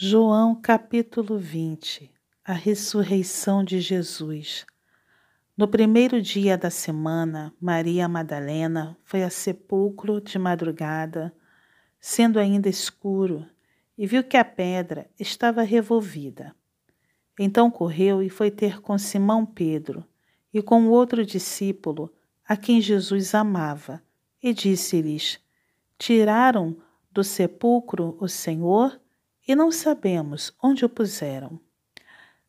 João capítulo 20 A ressurreição de Jesus. No primeiro dia da semana, Maria Madalena foi a sepulcro de madrugada, sendo ainda escuro, e viu que a pedra estava revolvida. Então correu e foi ter com Simão Pedro e com outro discípulo, a quem Jesus amava, e disse-lhes: Tiraram do sepulcro o Senhor e não sabemos onde o puseram.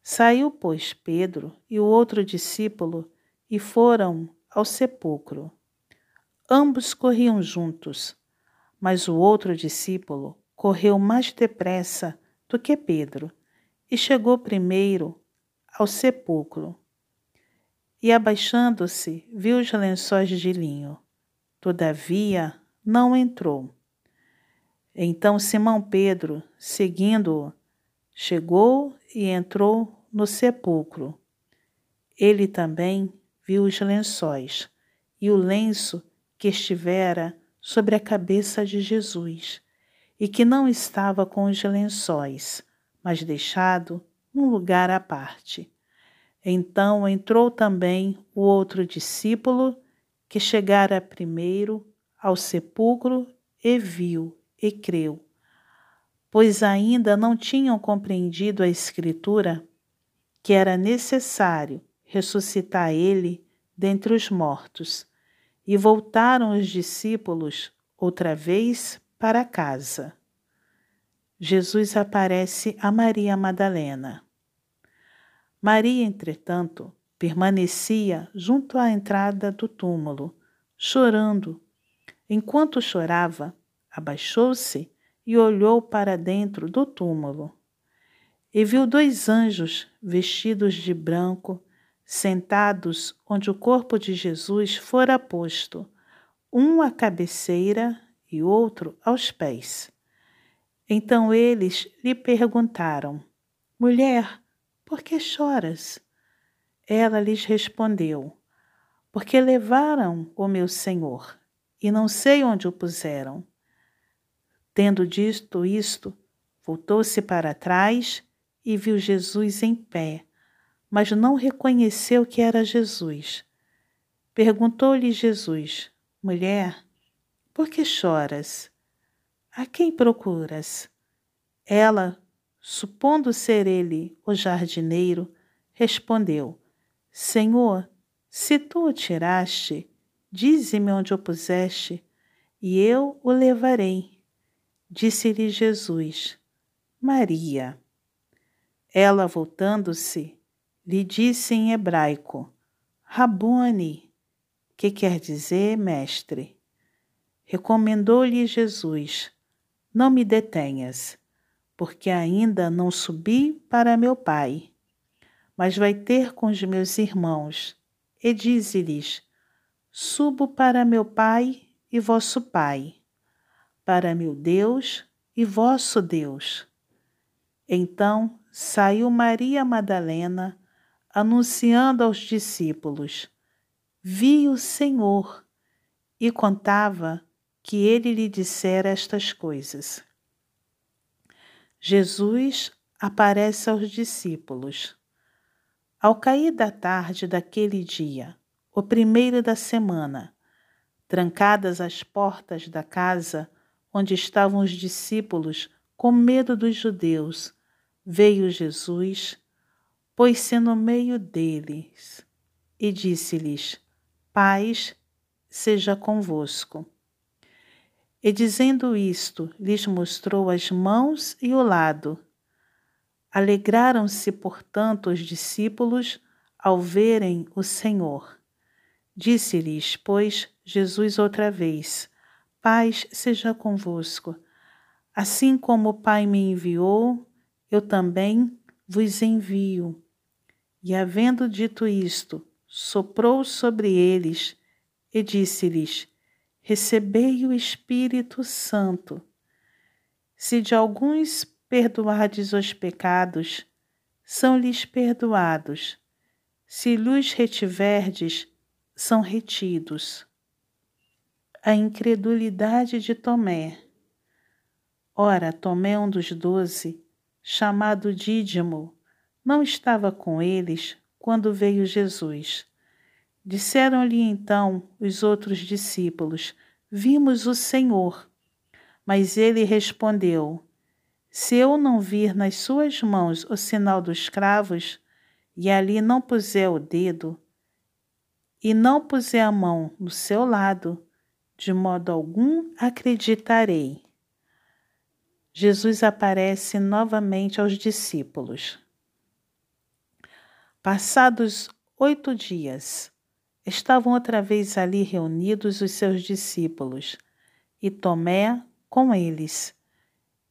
Saiu, pois, Pedro e o outro discípulo e foram ao sepulcro. Ambos corriam juntos, mas o outro discípulo correu mais depressa do que Pedro e chegou primeiro ao sepulcro. E abaixando-se, viu os lençóis de linho. Todavia, não entrou. Então Simão Pedro, seguindo-o, chegou e entrou no sepulcro. Ele também viu os lençóis e o lenço que estivera sobre a cabeça de Jesus, e que não estava com os lençóis, mas deixado num lugar à parte. Então entrou também o outro discípulo, que chegara primeiro ao sepulcro e viu e creu, pois ainda não tinham compreendido a Escritura que era necessário ressuscitar ele dentre os mortos. E voltaram os discípulos outra vez para casa. Jesus aparece a Maria Madalena. Maria, entretanto, permanecia junto à entrada do túmulo, chorando. Enquanto chorava, abaixou-se e olhou para dentro do túmulo. E viu dois anjos vestidos de branco, sentados onde o corpo de Jesus fora posto, um à cabeceira e outro aos pés. Então eles lhe perguntaram: Mulher, por que choras? Ela lhes respondeu: Porque levaram o meu Senhor, e não sei onde o puseram. Tendo dito isto, voltou-se para trás e viu Jesus em pé, mas não reconheceu que era Jesus. Perguntou-lhe Jesus: Mulher, por que choras? A quem procuras? Ela, supondo ser ele o jardineiro, respondeu: Senhor, se tu o tiraste, dize-me onde o puseste, e eu o levarei. Disse-lhe Jesus: Maria. Ela, voltando-se, lhe disse em hebraico: Rabone, que quer dizer mestre. Recomendou-lhe Jesus: Não me detenhas, porque ainda não subi para meu Pai, mas vai ter com os meus irmãos, e dize-lhes: Subo para meu Pai e vosso Pai para meu Deus e vosso Deus. Então saiu Maria Madalena, anunciando aos discípulos: Vi o Senhor, e contava que ele lhe dissera estas coisas. Jesus aparece aos discípulos. Ao cair da tarde daquele dia, o primeiro da semana, trancadas as portas da casa, onde estavam os discípulos com medo dos judeus, veio Jesus, pôs-se no meio deles e disse-lhes: Paz seja convosco. E dizendo isto, lhes mostrou as mãos e o lado. Alegraram-se, portanto, os discípulos ao verem o Senhor. Disse-lhes, pois, Jesus outra vez: Paz seja convosco. Assim como o Pai me enviou, eu também vos envio. E havendo dito isto, soprou sobre eles e disse-lhes: Recebei o Espírito Santo. Se de alguns perdoardes os pecados, são-lhes perdoados. Se lhes retiverdes, são retidos a incredulidade de Tomé. Ora, Tomé, um dos doze, chamado Dídimo, não estava com eles quando veio Jesus. Disseram-lhe então os outros discípulos: Vimos o Senhor. Mas ele respondeu: Se eu não vir nas suas mãos o sinal dos cravos, e ali não puser o dedo, e não puser a mão no seu lado, de modo algum acreditarei. Jesus aparece novamente aos discípulos. Passados oito dias, estavam outra vez ali reunidos os seus discípulos, e Tomé com eles.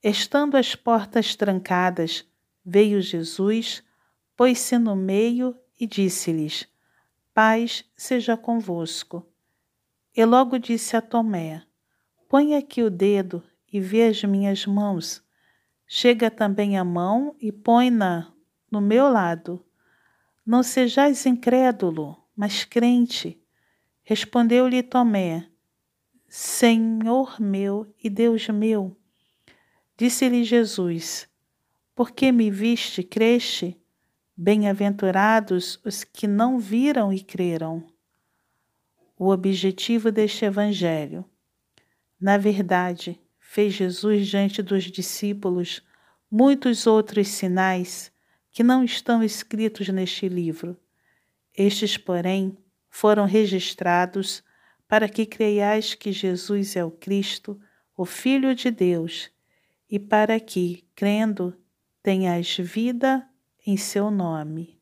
Estando as portas trancadas, veio Jesus, pôs-se no meio e disse-lhes: Paz seja convosco. E logo disse a Tomé: Põe aqui o dedo e vê as minhas mãos. Chega também a mão e põe-na no meu lado. Não sejais incrédulo, mas crente. Respondeu-lhe Tomé: Senhor meu e Deus meu. Disse-lhe Jesus: Por que me viste, creste? Bem-aventurados os que não viram e creram. O objetivo deste Evangelho. Na verdade, fez Jesus diante dos discípulos muitos outros sinais que não estão escritos neste livro. Estes, porém, foram registrados para que creiais que Jesus é o Cristo, o Filho de Deus, e para que, crendo, tenhais vida em seu nome.